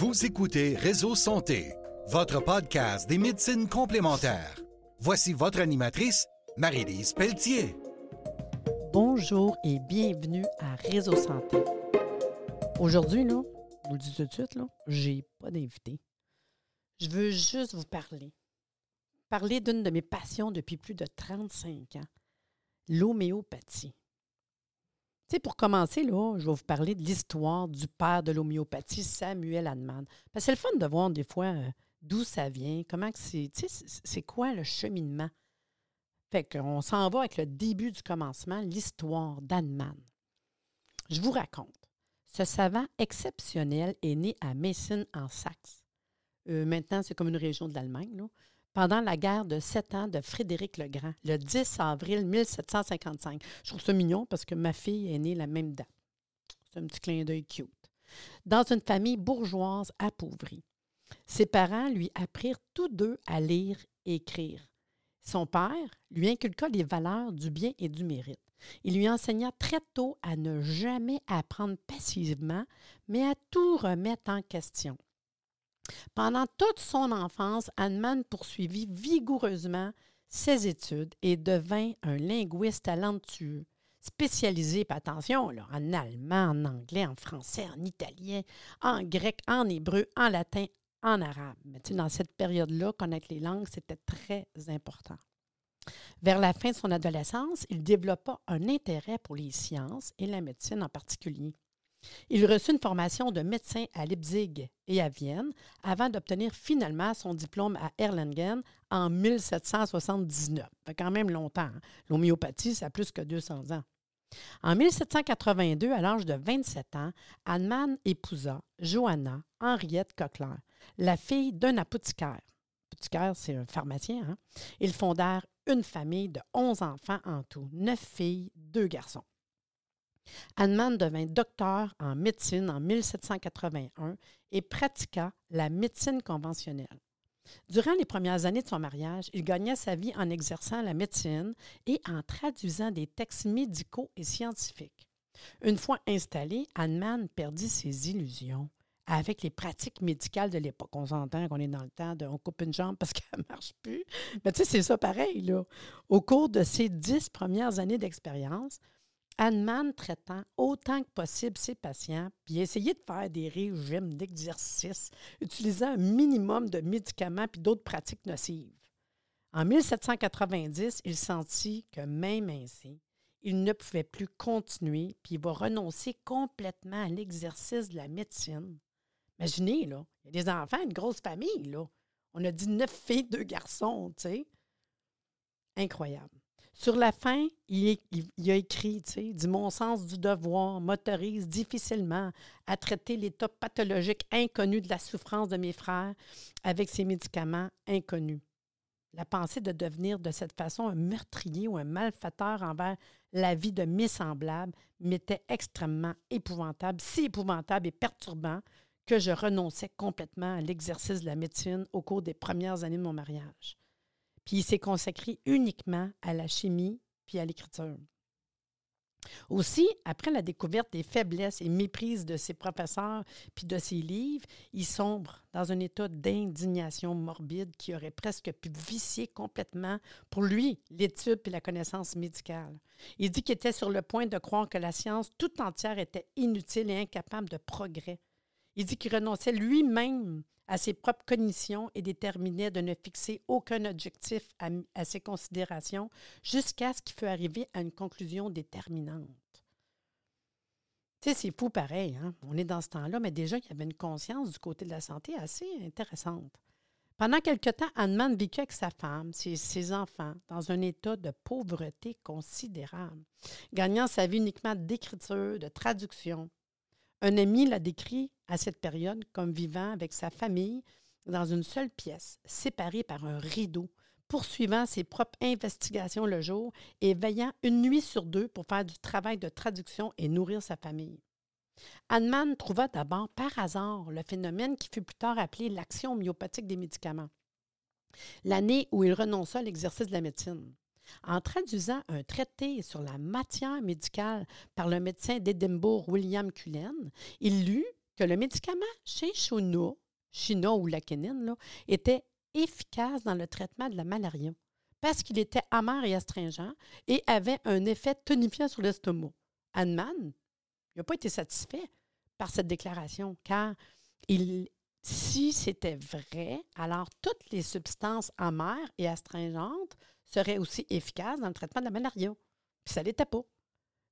Vous écoutez Réseau Santé, votre podcast des médecines complémentaires. Voici votre animatrice, Marie-Lise Pelletier. Bonjour et bienvenue à Réseau Santé. Aujourd'hui, là, vous le dis tout de suite, là, j'ai pas d'invité. Je veux juste vous parler. Parler d'une de mes passions depuis plus de 35 ans, l'homéopathie. Tu pour commencer, là, je vais vous parler de l'histoire du père de l'homéopathie, Samuel Hahnemann. C'est le fun de voir des fois euh, d'où ça vient, comment c'est, c'est quoi le cheminement? Fait qu'on s'en va avec le début du commencement, l'histoire d'Hahnemann. Je vous raconte. Ce savant exceptionnel est né à Meissen en Saxe. Euh, maintenant, c'est comme une région de l'Allemagne. Pendant la guerre de sept ans de Frédéric le Grand, le 10 avril 1755. Je trouve ça mignon parce que ma fille est née la même date. C'est un petit clin d'œil cute. Dans une famille bourgeoise appauvrie. Ses parents lui apprirent tous deux à lire et écrire. Son père lui inculqua les valeurs du bien et du mérite. Il lui enseigna très tôt à ne jamais apprendre passivement, mais à tout remettre en question. Pendant toute son enfance, Hahnemann poursuivit vigoureusement ses études et devint un linguiste talentueux, spécialisé, attention, en allemand, en anglais, en français, en italien, en grec, en hébreu, en latin, en arabe. Dans cette période-là, connaître les langues, c'était très important. Vers la fin de son adolescence, il développa un intérêt pour les sciences et la médecine en particulier. Il reçut une formation de médecin à Leipzig et à Vienne avant d'obtenir finalement son diplôme à Erlangen en 1779. Ça fait quand même longtemps. Hein. L'homéopathie, ça a plus que 200 ans. En 1782, à l'âge de 27 ans, Hahnemann épousa Johanna Henriette Cochler, la fille d'un apothicaire. Apothicaire, c'est un pharmacien. Hein? Ils fondèrent une famille de 11 enfants en tout, neuf filles, deux garçons. Hahnemann devint docteur en médecine en 1781 et pratiqua la médecine conventionnelle. Durant les premières années de son mariage, il gagna sa vie en exerçant la médecine et en traduisant des textes médicaux et scientifiques. Une fois installé, Hahnemann perdit ses illusions avec les pratiques médicales de l'époque. On s'entend qu'on est dans le temps de on coupe une jambe parce qu'elle ne marche plus. Mais tu sais, c'est ça pareil. Au cours de ses dix premières années d'expérience, Hahnemann traitant autant que possible ses patients, puis essayer de faire des régimes d'exercice, utilisant un minimum de médicaments puis d'autres pratiques nocives. En 1790, il sentit que même ainsi, il ne pouvait plus continuer, puis il va renoncer complètement à l'exercice de la médecine. Imaginez, là, il y a des enfants, une grosse famille, là. On a dit neuf filles, deux garçons, tu sais. Incroyable. Sur la fin, il, a écrit, tu sais, mon sens du devoir m'autorise difficilement à traiter l'état pathologique inconnu de la souffrance de mes frères avec ces médicaments inconnus. La pensée de devenir de cette façon un meurtrier ou un malfaiteur envers la vie de mes semblables m'était extrêmement épouvantable, si épouvantable et perturbant que je renonçais complètement à l'exercice de la médecine au cours des premières années de mon mariage. Puis il s'est consacré uniquement à la chimie puis à l'écriture. Aussi, après la découverte des faiblesses et méprises de ses professeurs puis de ses livres, il sombre dans un état d'indignation morbide qui aurait presque pu vicier complètement, pour lui, l'étude et la connaissance médicale. Il dit qu'il était sur le point de croire que la science tout entière était inutile et incapable de progrès. Il dit qu'il renonçait lui-même à ses propres cognitions et déterminait de ne fixer aucun objectif à, ses considérations jusqu'à ce qu'il fût arrivé à une conclusion déterminante. Tu sais, c'est fou pareil, hein? on est dans ce temps-là, mais déjà, il y avait une conscience du côté de la santé assez intéressante. Pendant quelque temps, Hahnemann vécut avec sa femme, ses, ses, enfants, dans un état de pauvreté considérable, gagnant sa vie uniquement d'écriture, de traduction. Un ami l'a décrit à cette période comme vivant avec sa famille dans une seule pièce, séparée par un rideau, poursuivant ses propres investigations le jour et veillant une nuit sur deux pour faire du travail de traduction et nourrir sa famille. Hahnemann trouva d'abord par hasard le phénomène qui fut plus tard appelé l'action myopathique des médicaments, l'année où il renonça à l'exercice de la médecine. En traduisant un traité sur la matière médicale par le médecin d'Édimbourg William Cullen, il lut que le médicament Chinchona, China ou la était efficace dans le traitement de la malaria parce qu'il était amer et astringent et avait un effet tonifiant sur l'estomac. Hahnemann n'a pas été satisfait par cette déclaration, car si c'était vrai, alors toutes les substances amères et astringentes seraient aussi efficaces dans le traitement de la malaria. Puis ça ne l'était pas.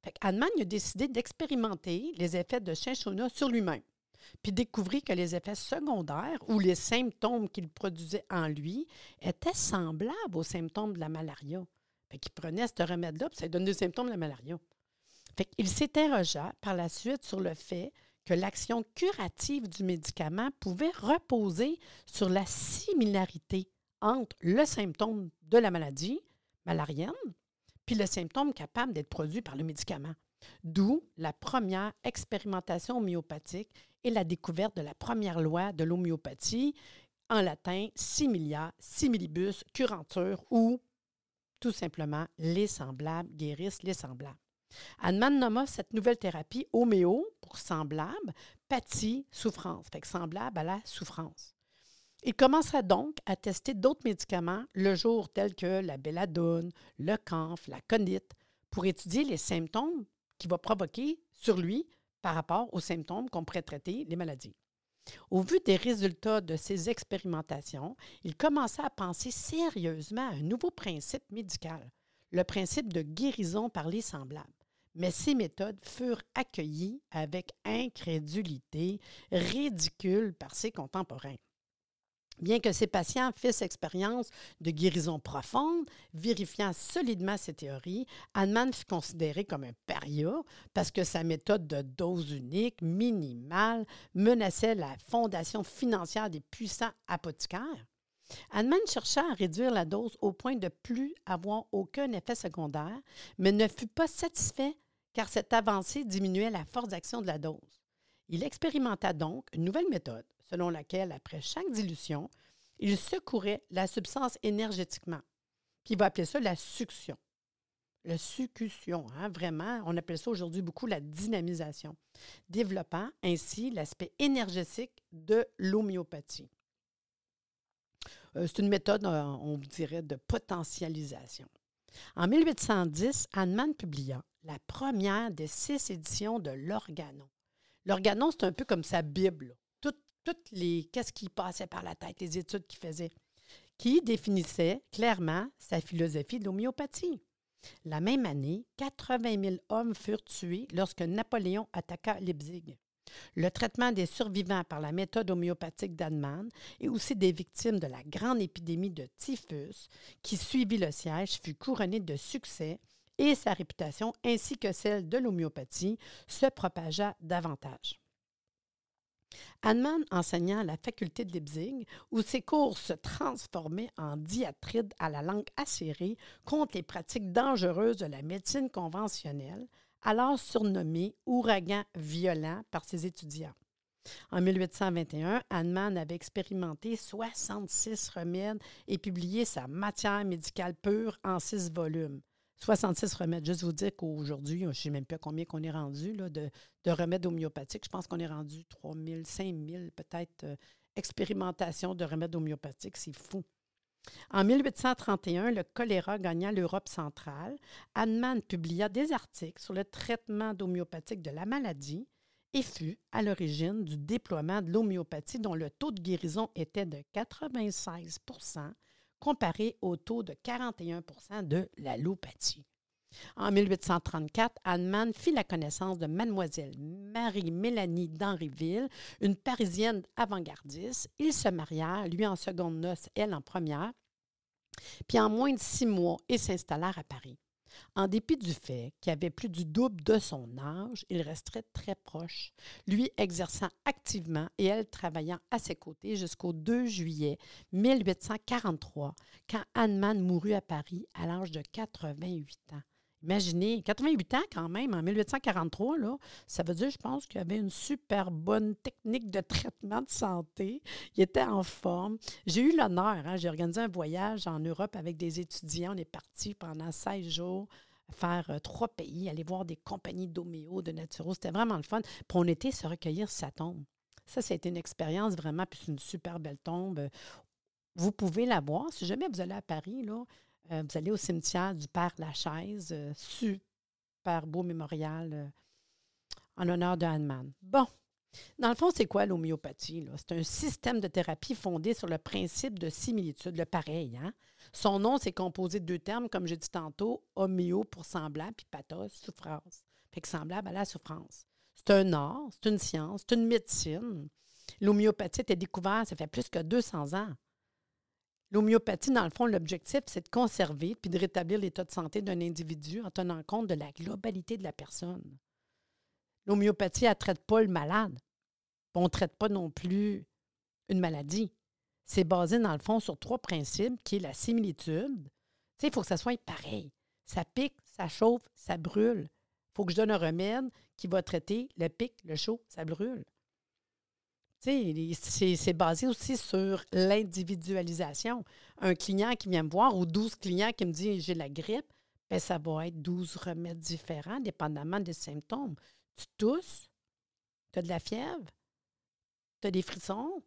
Fait a décidé d'expérimenter les effets de Cinchona sur lui-même, puis découvrit que les effets secondaires ou les symptômes qu'il produisait en lui étaient semblables aux symptômes de la malaria. Fait qu'il prenait ce remède-là, puis ça donne des symptômes de la malaria. Fait qu'il s'interrogea par la suite sur le fait que l'action curative du médicament pouvait reposer sur la similarité entre le symptôme de la maladie malarienne puis le symptôme capable d'être produit par le médicament. D'où la première expérimentation homéopathique et la découverte de la première loi de l'homéopathie, en latin similia, similibus, curanture ou tout simplement les semblables guérissent les semblables. Hahnemann nomma cette nouvelle thérapie homéo pour semblable, pathie, souffrance, fait que semblable à la souffrance. Il commença donc à tester d'autres médicaments le jour tels que la belladone, le camphre, la conite, pour étudier les symptômes qu'il va provoquer sur lui par rapport aux symptômes qu'on pourrait traiter les maladies. Au vu des résultats de ces expérimentations, il commença à penser sérieusement à un nouveau principe médical, le principe de guérison par les semblables mais ces méthodes furent accueillies avec incrédulité, ridicule par ses contemporains. Bien que ces patients fissent expérience de guérison profonde, vérifiant solidement ces théories, Hahnemann fut considéré comme un paria parce que sa méthode de dose unique, minimale, menaçait la fondation financière des puissants apothicaires. Hahnemann chercha à réduire la dose au point de plus avoir aucun effet secondaire, mais ne fut pas satisfait car cette avancée diminuait la force d'action de la dose. Il expérimenta donc une nouvelle méthode selon laquelle, après chaque dilution, il secourait la substance énergétiquement. Puis il va appeler ça la succion. La succution, hein, vraiment, on appelle ça aujourd'hui beaucoup la dynamisation, développant ainsi l'aspect énergétique de l'homéopathie. Euh, c'est une méthode, euh, on dirait, de potentialisation. En 1810, Hahnemann publia la première des six éditions de l'Organon. L'Organon, c'est un peu comme sa Bible. Les qu'est-ce qui passait par la tête, les études qu'il faisait, qui définissait clairement sa philosophie de l'homéopathie. La même année, 80 000 hommes furent tués lorsque Napoléon attaqua Leipzig. Le traitement des survivants par la méthode homéopathique d'Hahnemann et aussi des victimes de la grande épidémie de typhus qui suivit le siège fut couronné de succès et sa réputation ainsi que celle de l'homéopathie se propagea davantage. Hahnemann enseigna à la faculté de Leipzig, où ses cours se transformaient en diatribes à la langue acérée contre les pratiques dangereuses de la médecine conventionnelle, alors surnommé ouragan violent par ses étudiants. En 1821, Hahnemann avait expérimenté 66 remèdes et publié sa matière médicale pure en six volumes. 66 remèdes. Juste vous dire qu'aujourd'hui, je ne sais même pas combien qu'on est rendu de, remèdes homéopathiques. Je pense qu'on est rendu 3 000, 5 000 peut-être euh, expérimentations de remèdes homéopathiques. C'est fou. En 1831, le choléra gagna l'Europe centrale. Hahnemann publia des articles sur le traitement d'homéopathique de la maladie et fut à l'origine du déploiement de l'homéopathie dont le taux de guérison était de 96 comparé au taux de 41 de l'allopathie. En 1834, Hahnemann fit la connaissance de mademoiselle Marie-Mélanie d'Henryville, une Parisienne avant-gardiste. Ils se marièrent, lui en seconde noce, elle en première. Puis en moins de six mois, ils s'installèrent à Paris. En dépit du fait qu'il avait plus du double de son âge, il resterait très proche, lui exerçant activement et elle travaillant à ses côtés jusqu'au 2 juillet 1843, quand Hahnemann mourut à Paris à l'âge de 88 ans. Imaginez, 88 ans quand même, en 1843, là, ça veut dire, je pense, qu'il avait une super bonne technique de traitement de santé. Il était en forme. J'ai eu l'honneur, hein, j'ai organisé un voyage en Europe avec des étudiants. On est parti pendant 16 jours faire euh, trois pays, aller voir des compagnies d'homéo, de naturo. C'était vraiment le fun. Puis on était se recueillir sa tombe. Ça, ça été une expérience vraiment, puis c'est une super belle tombe. Vous pouvez la voir. Si jamais vous allez à Paris, là, euh, vous allez au cimetière du Père Lachaise, euh, super beau mémorial euh, en honneur de Hahnemann. Bon. Dans le fond, c'est quoi l'homéopathie? C'est un système de thérapie fondé sur le principe de similitude, le pareil. Hein? Son nom, c'est composé de deux termes, comme j'ai dit tantôt, homéo pour semblable, puis pathos, souffrance. Fait que semblable à la souffrance. C'est un art, c'est une science, c'est une médecine. L'homéopathie été découverte, ça fait plus que 200 ans. L'homéopathie, dans le fond, l'objectif, c'est de conserver puis de rétablir l'état de santé d'un individu en tenant compte de la globalité de la personne. L'homéopathie, elle ne traite pas le malade. On ne traite pas non plus une maladie. C'est basé, dans le fond, sur trois principes, qui est la similitude. Il faut que ça soit pareil. Ça pique, ça chauffe, ça brûle. Il faut que je donne un remède qui va traiter le pic, le chaud, ça brûle. C'est basé aussi sur l'individualisation. Un client qui vient me voir ou 12 clients qui me disent j'ai la grippe, ben, ça va être 12 remèdes différents dépendamment des symptômes. Tu tousses, tu as de la fièvre, tu as des frissons,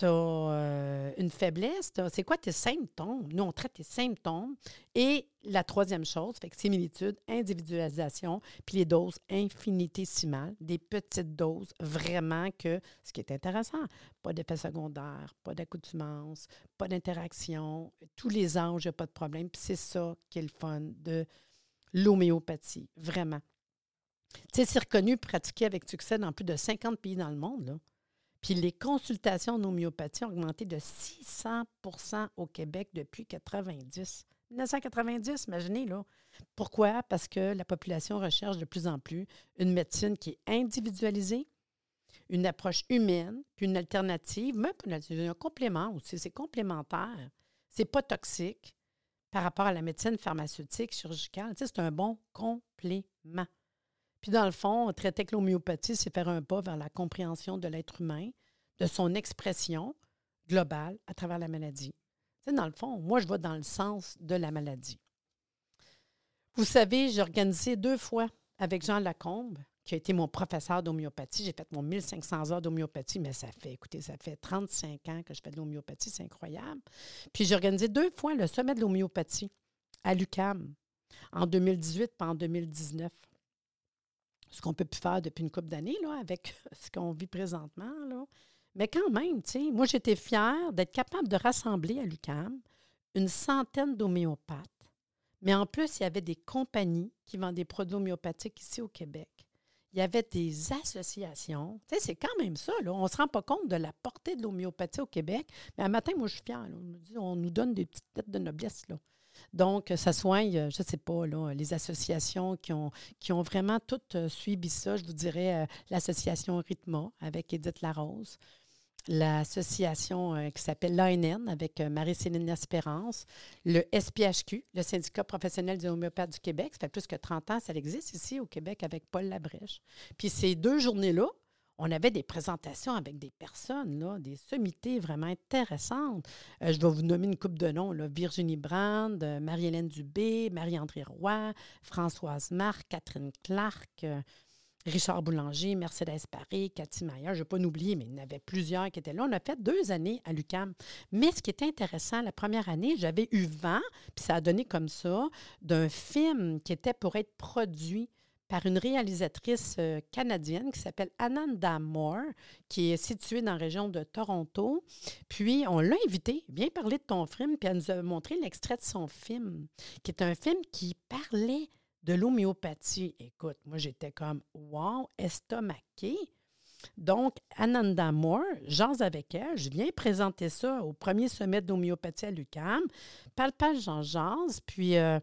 tu as euh, une faiblesse, c'est quoi tes symptômes? Nous, on traite tes symptômes. Et la troisième chose, fait que similitude, individualisation, puis les doses infinitésimales, des petites doses, vraiment que, ce qui est intéressant, pas d'effet secondaire, pas d'accoutumance, pas d'interaction, tous les âges, pas de problème. Puis c'est ça qui est le fun de l'homéopathie, vraiment. Tu sais, c'est reconnu, pratiqué avec succès dans plus de 50 pays dans le monde, là. Puis les consultations en homéopathie ont augmenté de 600% au Québec depuis 90. 1990, imaginez, là. Pourquoi? Parce que la population recherche de plus en plus une médecine qui est individualisée, une approche humaine, puis une alternative, même un complément aussi, c'est complémentaire. C'est pas toxique par rapport à la médecine pharmaceutique, chirurgicale. C'est un bon complément. Puis dans le fond, traiter avec l'homéopathie, c'est faire un pas vers la compréhension de l'être humain, de son expression globale à travers la maladie. Tu dans le fond, moi, je vais dans le sens de la maladie. Vous savez, j'ai organisé deux fois avec Jean Lacombe, qui a été mon professeur d'homéopathie. J'ai fait mon 1500 heures d'homéopathie, mais ça fait, écoutez, ça fait 35 ans que je fais de l'homéopathie, c'est incroyable. Puis j'ai organisé deux fois le sommet de l'homéopathie à l'UCAM, en 2018 et en 2019 ce qu'on peut plus faire depuis une couple d'années avec ce qu'on vit présentement. Mais quand même, tu moi, j'étais fière d'être capable de rassembler à l'UCAM une centaine d'homéopathes. Mais en plus, il y avait des compagnies qui vendent des produits homéopathiques ici au Québec. Il y avait des associations. Tu c'est quand même ça. On ne se rend pas compte de la portée de l'homéopathie au Québec. Mais un matin, moi, je suis fière. On, nous donne des petites têtes de noblesse. Donc, ça soigne, euh, je ne sais pas, les associations qui ont, vraiment toutes euh, suivi ça. Je vous dirais euh, l'association Rhythma avec Edith Larose, l'association qui s'appelle l'ANN avec Marie-Céline Espérance, le SPHQ, le syndicat professionnel des homéopathes du Québec. Ça fait plus que 30 ans, ça existe ici au Québec avec Paul Labrèche. Puis ces deux journées-là, on avait des présentations avec des personnes, là, des sommités vraiment intéressantes. Euh, je vais vous nommer une coupe de noms. Virginie Brand, euh, Marie-Hélène Dubé, Marie-André Roy, Françoise Marc, Catherine Clark, euh, Richard Boulanger, Mercedes Paris, Cathy Maillard. Je ne vais pas oublier, mais il y en avait plusieurs qui étaient là. On a fait deux années à l'UCAM. Mais ce qui était intéressant, la première année, j'avais eu vent, puis ça a donné comme ça, d'un film qui était pour être produit par une réalisatrice euh, canadienne qui s'appelle Ananda Moore, qui est située dans la région de Toronto. Puis, on l'a invitée, viens parler de ton film, puis elle nous a montré l'extrait de son film, qui est un film qui parlait de l'homéopathie. Écoute, moi, j'étais comme, wow, estomaqué. Donc, Ananda Moore, j'en avec elle, je viens présenter ça au premier sommet d'homéopathie à l'UQAM. Palpage, j'en jase, puis euh,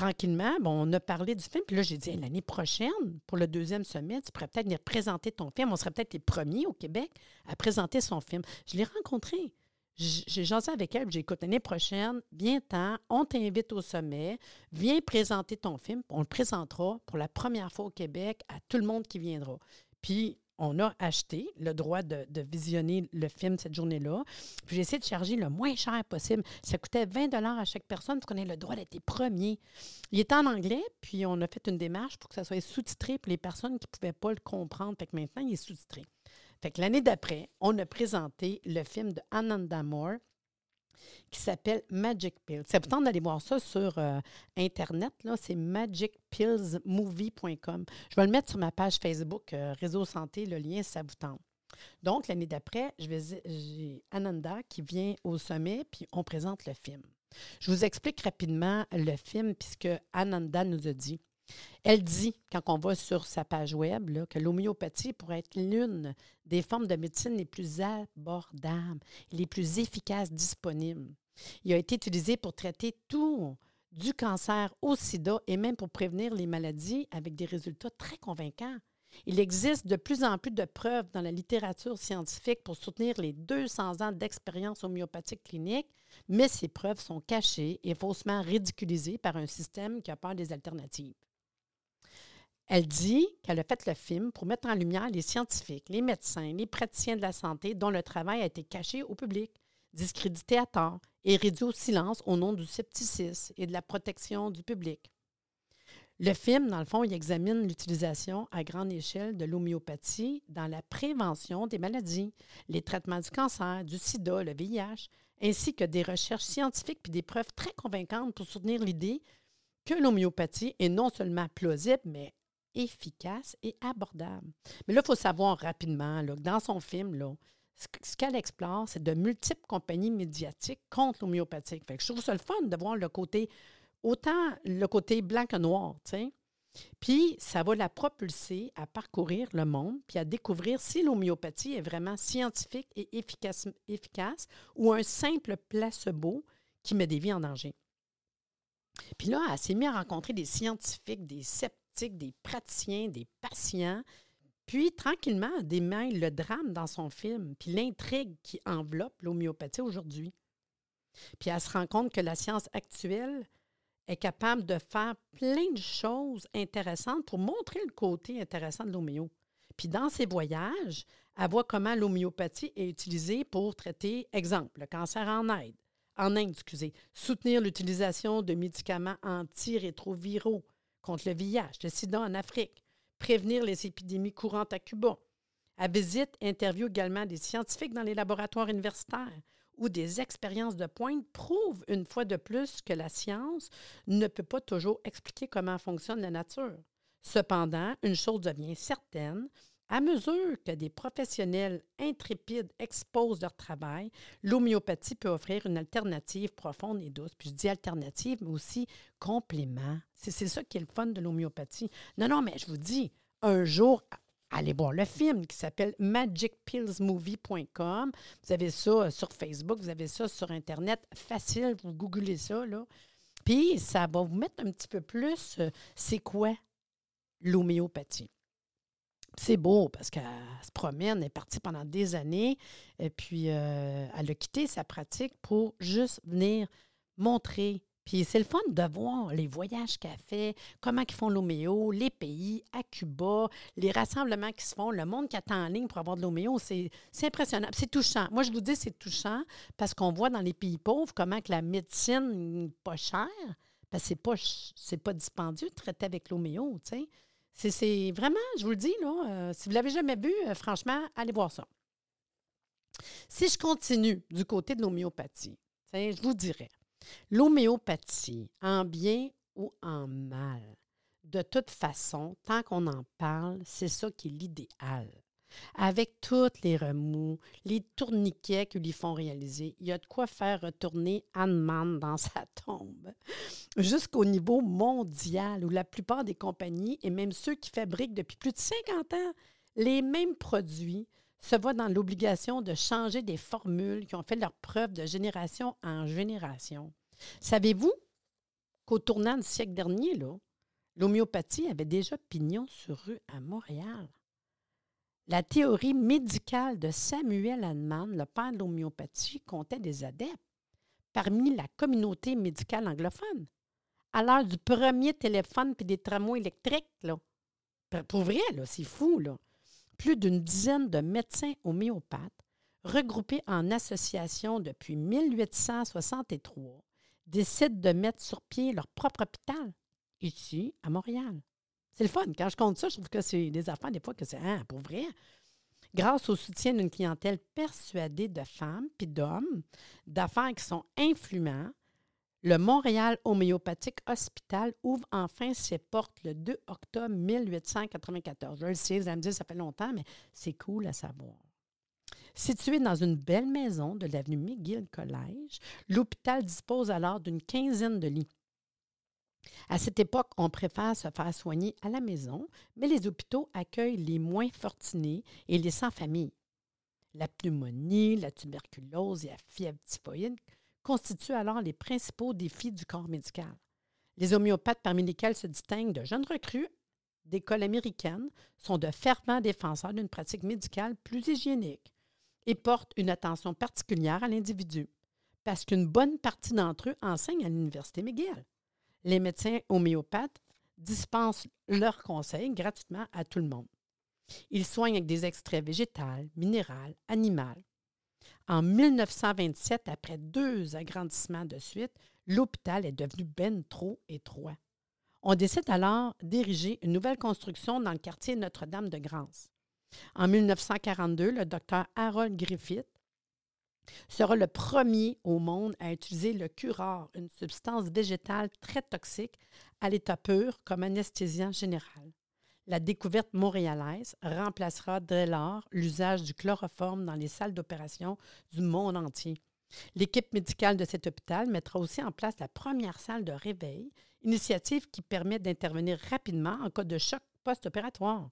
tranquillement, on a parlé du film. Puis là, j'ai dit, l'année prochaine, pour le deuxième sommet, tu pourrais peut-être venir présenter ton film. On serait peut-être les premiers au Québec à présenter son film. Je l'ai rencontré. J'ai jasé avec elle, j'ai écouté l'année prochaine, viens-t'en, on t'invite au sommet, viens présenter ton film, on le présentera pour la première fois au Québec à tout le monde qui viendra. Puis, on a acheté le droit de, visionner le film cette journée-là. Puis j'ai essayé de charger le moins cher possible. Ça coûtait 20 à chaque personne pour qu'on ait le droit d'être les premiers. Il était en anglais, puis on a fait une démarche pour que ça soit sous-titré pour les personnes qui ne pouvaient pas le comprendre. Fait que maintenant, il est sous-titré. Fait que l'année d'après, on a présenté le film de Ananda Moore qui s'appelle Magic Pills. C'est important d'aller voir ça sur euh, Internet. C'est magicpillsmovie.com. Je vais le mettre sur ma page Facebook euh, Réseau Santé, le lien ça vous tente. Donc, l'année d'après, j'ai Ananda qui vient au sommet, puis on présente le film. Je vous explique rapidement le film, puisque Ananda nous a dit. Elle dit, quand on va sur sa page web, que l'homéopathie pourrait être l'une des formes de médecine les plus abordables, les plus efficaces disponibles. Il a été utilisé pour traiter tout, du cancer au sida et même pour prévenir les maladies avec des résultats très convaincants. Il existe de plus en plus de preuves dans la littérature scientifique pour soutenir les 200 ans d'expérience homéopathique clinique, mais ces preuves sont cachées et faussement ridiculisées par un système qui a peur des alternatives. Elle dit qu'elle a fait le film pour mettre en lumière les scientifiques, les médecins, les praticiens de la santé dont le travail a été caché au public, discrédité à tort et réduit au silence au nom du scepticisme et de la protection du public. Le film, dans le fond, il examine l'utilisation à grande échelle de l'homéopathie dans la prévention des maladies, les traitements du cancer, du sida, le VIH, ainsi que des recherches scientifiques puis des preuves très convaincantes pour soutenir l'idée que l'homéopathie est non seulement plausible, mais efficace et abordable. Mais là, il faut savoir rapidement que dans son film, là, ce qu'elle explore, c'est de multiples compagnies médiatiques contre l'homéopathie. je trouve ça le fun de voir le côté, autant le côté blanc que noir, Puis, ça va la propulser à parcourir le monde, puis à découvrir si l'homéopathie est vraiment scientifique et efficace, efficace ou un simple placebo qui met des vies en danger. Puis là, elle s'est mise à rencontrer des scientifiques, des sceptiques, des praticiens, des patients, puis, tranquillement, elle démêle le drame dans son film, puis l'intrigue qui enveloppe l'homéopathie aujourd'hui. Puis elle se rend compte que la science actuelle est capable de faire plein de choses intéressantes pour montrer le côté intéressant de l'homéo. Puis dans ses voyages, elle voit comment l'homéopathie est utilisée pour traiter, exemple, le cancer en Inde, en Inde, soutenir l'utilisation de médicaments antirétroviraux contre le VIH, le sida en Afrique, prévenir les épidémies courantes à Cuba. À visite, interview également des scientifiques dans les laboratoires universitaires où des expériences de pointe prouvent une fois de plus que la science ne peut pas toujours expliquer comment fonctionne la nature. Cependant, une chose devient certaine, à mesure que des professionnels intrépides exposent leur travail, l'homéopathie peut offrir une alternative profonde et douce. Puis je dis alternative, mais aussi complément. C'est ça qui est le fun de l'homéopathie. Non, non, mais je vous dis, un jour, allez voir le film qui s'appelle magicpillsmovie.com. Vous avez ça euh, sur Facebook, vous avez ça sur Internet. Facile, vous googlez ça, là. Puis ça va vous mettre un petit peu plus, euh, c'est quoi l'homéopathie? C'est beau parce qu'elle se promène, elle est partie pendant des années, et puis euh, elle a quitté sa pratique pour juste venir montrer. Puis c'est le fun de voir les voyages qu'elle fait, comment ils font l'homéo, les pays, à Cuba, les rassemblements qui se font, le monde qui attend en ligne pour avoir de l'homéo. C'est impressionnant. C'est touchant. Moi, je vous dis, c'est touchant parce qu'on voit dans les pays pauvres comment que la médecine n'est pas chère, parce que c'est pas, pas dispendieux de traiter avec sais. C'est vraiment, je vous le dis, là, euh, si vous ne l'avez jamais vu, euh, franchement, allez voir ça. Si je continue du côté de l'homéopathie, je vous dirais, l'homéopathie, en bien ou en mal, de toute façon, tant qu'on en parle, c'est ça qui est l'idéal. Avec tous les remous, les tourniquets qu'ils lui font réaliser, il y a de quoi faire retourner Anne dans sa tombe. Jusqu'au niveau mondial, où la plupart des compagnies, et même ceux qui fabriquent depuis plus de 50 ans les mêmes produits, se voient dans l'obligation de changer des formules qui ont fait leur preuve de génération en génération. Savez-vous qu'au tournant du siècle dernier, l'homéopathie avait déjà pignon sur rue à Montréal? La théorie médicale de Samuel Hahnemann, le père de l'homéopathie, comptait des adeptes parmi la communauté médicale anglophone. À l'heure du premier téléphone puis des tramways électriques, là. Pour vrai, c'est fou, là. plus d'une dizaine de médecins homéopathes regroupés en association depuis 1863 décident de mettre sur pied leur propre hôpital ici à Montréal. C'est le fun. Quand je compte ça, je trouve que c'est des affaires des fois que c'est hein, pour vrai. Grâce au soutien d'une clientèle persuadée de femmes puis d'hommes, d'affaires qui sont influents, le Montréal Homéopathique Hospital ouvre enfin ses portes le 2 octobre 1894. Je le sais, vous allez me dire, ça fait longtemps, mais c'est cool à savoir. Situé dans une belle maison de l'avenue McGill Collège, l'hôpital dispose alors d'une quinzaine de lits. À cette époque, on préfère se faire soigner à la maison, mais les hôpitaux accueillent les moins fortunés et les sans-famille. La pneumonie, la tuberculose et la fièvre typhoïde constituent alors les principaux défis du corps médical. Les homéopathes, parmi lesquels se distinguent de jeunes recrues d'écoles américaines, sont de fervents défenseurs d'une pratique médicale plus hygiénique et portent une attention particulière à l'individu, parce qu'une bonne partie d'entre eux enseignent à l'Université McGill. Les médecins homéopathes dispensent leurs conseils gratuitement à tout le monde. Ils soignent avec des extraits végétaux, minéraux, animaux, en 1927, après deux agrandissements de suite, l'hôpital est devenu ben trop étroit. On décide alors d'ériger une nouvelle construction dans le quartier Notre-Dame-de-Grâce. En 1942, le docteur Harold Griffith sera le premier au monde à utiliser le curare, une substance végétale très toxique à l'état pur comme anesthésiant général la découverte montréalaise remplacera dès lors l'usage du chloroforme dans les salles d'opération du monde entier. L'équipe médicale de cet hôpital mettra aussi en place la première salle de réveil, initiative qui permet d'intervenir rapidement en cas de choc post-opératoire.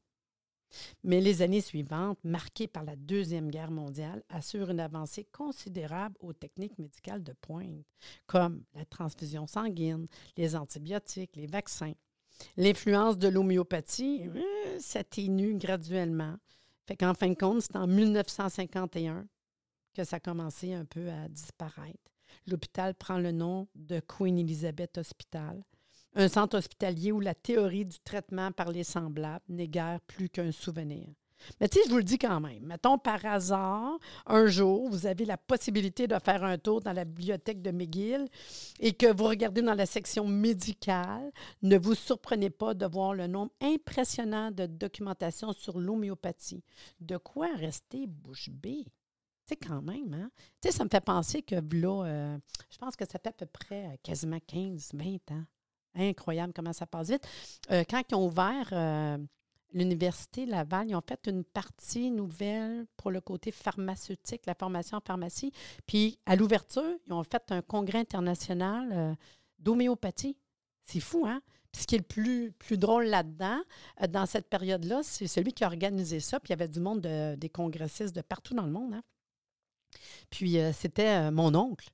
Mais les années suivantes, marquées par la Deuxième Guerre mondiale, assurent une avancée considérable aux techniques médicales de pointe, comme la transfusion sanguine, les antibiotiques, les vaccins. L'influence de l'homéopathie euh, s'atténue graduellement. Fait qu'en fin de compte, c'est en 1951 que ça a commencé un peu à disparaître. L'hôpital prend le nom de Queen Elizabeth Hospital, un centre hospitalier où la théorie du traitement par les semblables n'est guère plus qu'un souvenir. Mais tu je vous le dis quand même. Mettons par hasard, un jour, vous avez la possibilité de faire un tour dans la bibliothèque de McGill et que vous regardez dans la section médicale. Ne vous surprenez pas de voir le nombre impressionnant de documentation sur l'homéopathie. De quoi rester bouche bée? Tu quand même, hein? Tu sais, ça me fait penser que là, euh, je pense que ça fait à peu près euh, quasiment 15, 20 ans. Incroyable comment ça passe vite. Euh, quand ils ont ouvert l'Université Laval, ils ont fait une partie nouvelle pour le côté pharmaceutique, la formation en pharmacie. Puis, à l'ouverture, ils ont fait un congrès international euh, d'homéopathie. C'est fou, hein? Puis, ce qui est le plus, drôle là-dedans, euh, dans cette période-là, c'est celui qui a organisé ça. Puis, il y avait du monde, des congressistes de partout dans le monde. Hein? Puis, euh, c'était mon oncle.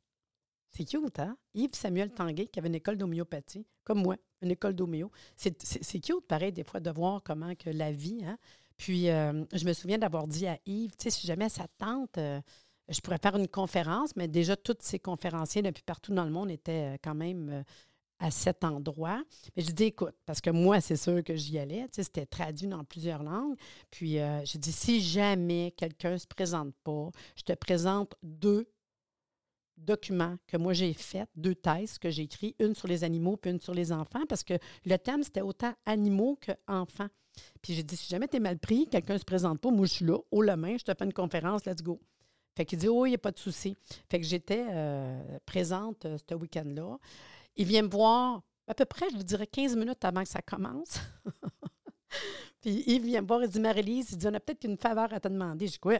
C'est cute, hein? Yves Samuel Tanguay, qui avait une école d'homéopathie, comme moi une école d'homéo. C'est cute, pareil, des fois, de voir comment que la vie, hein? Puis, euh, je me souviens d'avoir dit à Yves, tu sais, si jamais ça tente, euh, je pourrais faire une conférence, mais déjà, tous ces conférenciers depuis partout dans le monde étaient euh, quand même à cet endroit. Mais je dis, écoute, parce que moi, c'est sûr que j'y allais, tu sais, c'était traduit dans plusieurs langues. Puis, j'ai dit, si jamais quelqu'un ne se présente pas, je te présente deux documents que moi j'ai fait, deux thèses que j'ai écrites, une sur les animaux puis une sur les enfants, parce que le thème, c'était autant animaux qu'enfants. Puis j'ai dit, si jamais tu es mal pris, quelqu'un ne se présente pas, moi je suis là, haut la main, je te fais une conférence, let's go. Fait qu'il dit, oh, il n'y a pas de souci. Fait que j'étais euh, présente euh, ce week-end-là. Il vient me voir à peu près, je vous dirais, 15 minutes avant que ça commence. puis il vient me voir, il dit, Marie-Lise, il dit, on a peut-être une faveur à te demander. Je dis, quoi?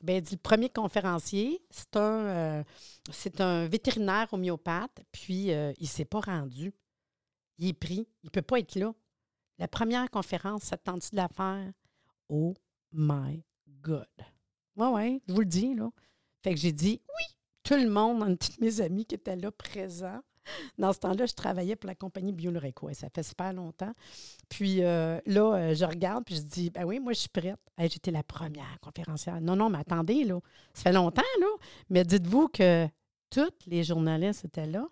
Bien, dit, le premier conférencier, c'est un, euh, c'est un vétérinaire homéopathe, puis euh, il ne s'est pas rendu. Il est pris. Il ne peut pas être là. La première conférence, ça tente de la faire? Oh my God. Oui, oui, je vous le dis, là. Fait que j'ai dit oui. Tout le monde, tous mes amis qui étaient là présents, dans ce temps-là, je travaillais pour la compagnie Bioloreco. Ça fait super longtemps. Puis euh, là, euh, je regarde, puis je dis, ben oui, moi, je suis prête. J'étais la première conférencière. Non, non, mais attendez, là. Ça fait longtemps, là. Mais dites-vous que tous les journalistes étaient là.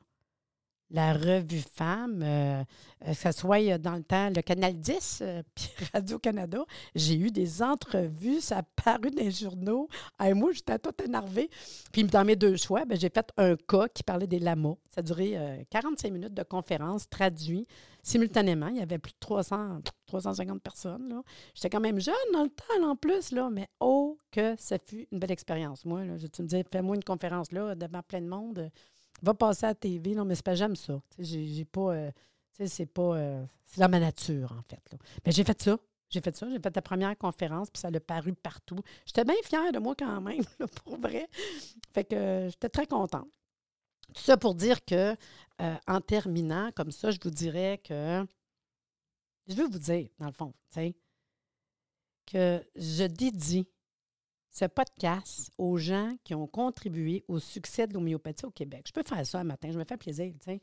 La revue Femme, euh, euh, que ce soit dans le temps le Canal 10 euh, puis Radio-Canada. J'ai eu des entrevues, ça a paru dans les journaux. Et moi, j'étais tout énervée. Puis dans mes deux choix, ben, j'ai fait un cas qui parlait des lamas. Ça a duré 45 minutes de conférence traduit simultanément. Il y avait plus de 300, 350 personnes. J'étais quand même jeune dans le temps, en plus, là, mais oh, que ça fut une belle expérience. Moi, là, tu me disais, fais-moi une conférence là, devant plein de monde va passer à la TV. Non, mais c'est pas j'aime ça. J'ai pas. Euh, c'est pas. Euh, c'est dans ma nature, en fait. Mais j'ai fait ça. J'ai fait ça. J'ai fait la première conférence, puis ça l'a paru partout. J'étais bien fière de moi quand même, pour vrai. Fait que euh, j'étais très contente. Tout ça pour dire que, en terminant comme ça, je vous dirais que. Je veux vous dire, dans le fond, que je dédie ce podcast aux gens qui ont contribué au succès de l'homéopathie au Québec. Je peux faire ça un matin, je me fais plaisir, tu sais.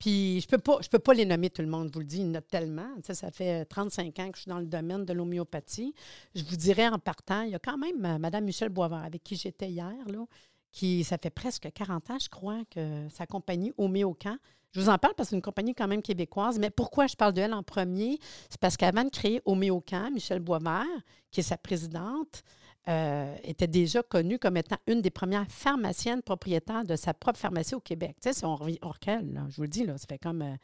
Puis je peux pas, je peux pas les nommer tout le monde, je vous le dis, il y tellement. Ça fait 35 ans que je suis dans le domaine de l'homéopathie. Je vous dirais en partant, il y a quand même euh, Mme Michel Boisvert, avec qui j'étais hier, là, qui, ça fait presque 40 ans, je crois, que sa compagnie Homéocan. Je vous en parle parce que c'est une compagnie quand même québécoise. Mais pourquoi je parle d'elle en premier? C'est parce qu'avant de créer Homéocan, Michel Boisvert, qui est sa présidente, euh, était déjà connue comme étant une des premières pharmaciennes propriétaires de sa propre pharmacie au Québec. Tu sais, c'est on, là, je vous le dis, là, ça fait comme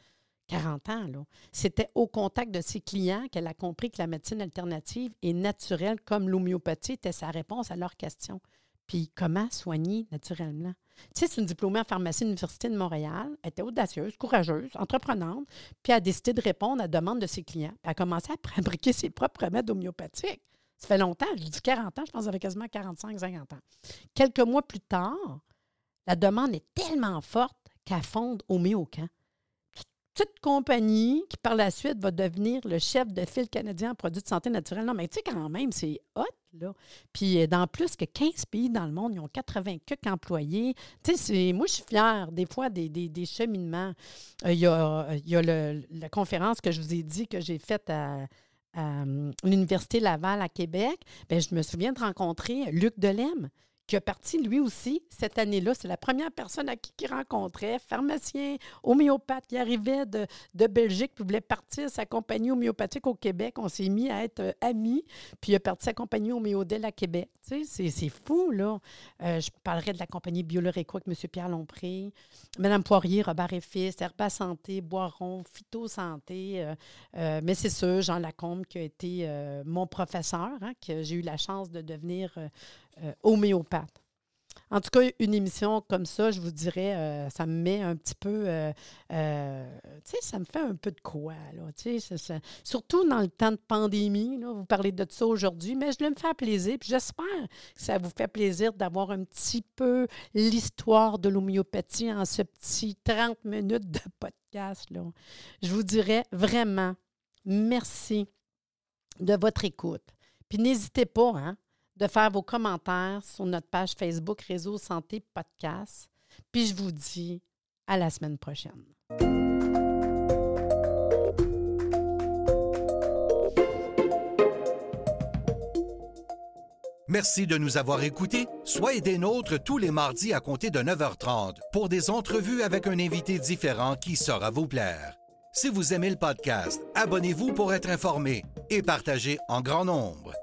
40 euh, ans. C'était au contact de ses clients qu'elle a compris que la médecine alternative et naturelle, comme l'homéopathie, était sa réponse à leurs questions. Puis comment soigner naturellement? C'est une diplômée en pharmacie de l'Université de Montréal. Elle était audacieuse, courageuse, entreprenante. Puis elle a décidé de répondre à la demande de ses clients. elle a commencé à fabriquer ses propres remèdes homéopathiques. Ça fait longtemps, je dis 40 ans, je pense que ça fait quasiment 45, 50 ans. Quelques mois plus tard, la demande est tellement forte qu'elle fonde au Méocan. Petite compagnie qui, par la suite, va devenir le chef de file canadien en produits de santé naturelle. Non, mais tu sais, quand même, c'est hot, là. Puis, euh, dans plus que 15 pays dans le monde, ils ont 80 employés. Tu sais, moi, je suis fière, des fois, des, cheminements. Euh, il y a, la conférence que je vous ai dit que j'ai faite à euh, l'Université Laval à Québec, bien, je me souviens de rencontrer Luc Delem, qui a parti lui aussi cette année-là. C'est la première personne à qui il rencontrait, pharmacien, homéopathe, qui arrivait de, Belgique, puis voulait partir sa compagnie homéopathique au Québec. On s'est mis à être euh, amis, puis il a parti sa compagnie homéodèle à Québec. Tu sais, c'est fou, là. Euh, je parlerai de la compagnie Bioloréco avec M. Pierre Lompré, Mme Poirier, Robert et Herba Santé, Boiron, Phyto Santé. Euh, mais c'est sûr, Jean Lacombe, qui a été mon professeur, hein, que j'ai eu la chance de devenir euh, homéopathe. En tout cas, une émission comme ça, je vous dirais, euh, ça me met un petit peu, euh, tu sais, ça me fait un peu de quoi, là, tu sais, surtout dans le temps de pandémie, là, vous parlez de ça aujourd'hui, mais je vais me faire plaisir, puis j'espère que ça vous fait plaisir d'avoir un petit peu l'histoire de l'homéopathie en ce petit 30 minutes de podcast, là. Je vous dirais vraiment merci de votre écoute. Puis n'hésitez pas, hein, de faire vos commentaires sur notre page Facebook Réseau Santé Podcast. Puis je vous dis à la semaine prochaine. Merci de nous avoir écoutés. Soyez des nôtres tous les mardis à compter de 9h30 pour des entrevues avec un invité différent qui saura vous plaire. Si vous aimez le podcast, abonnez-vous pour être informé et partagez en grand nombre.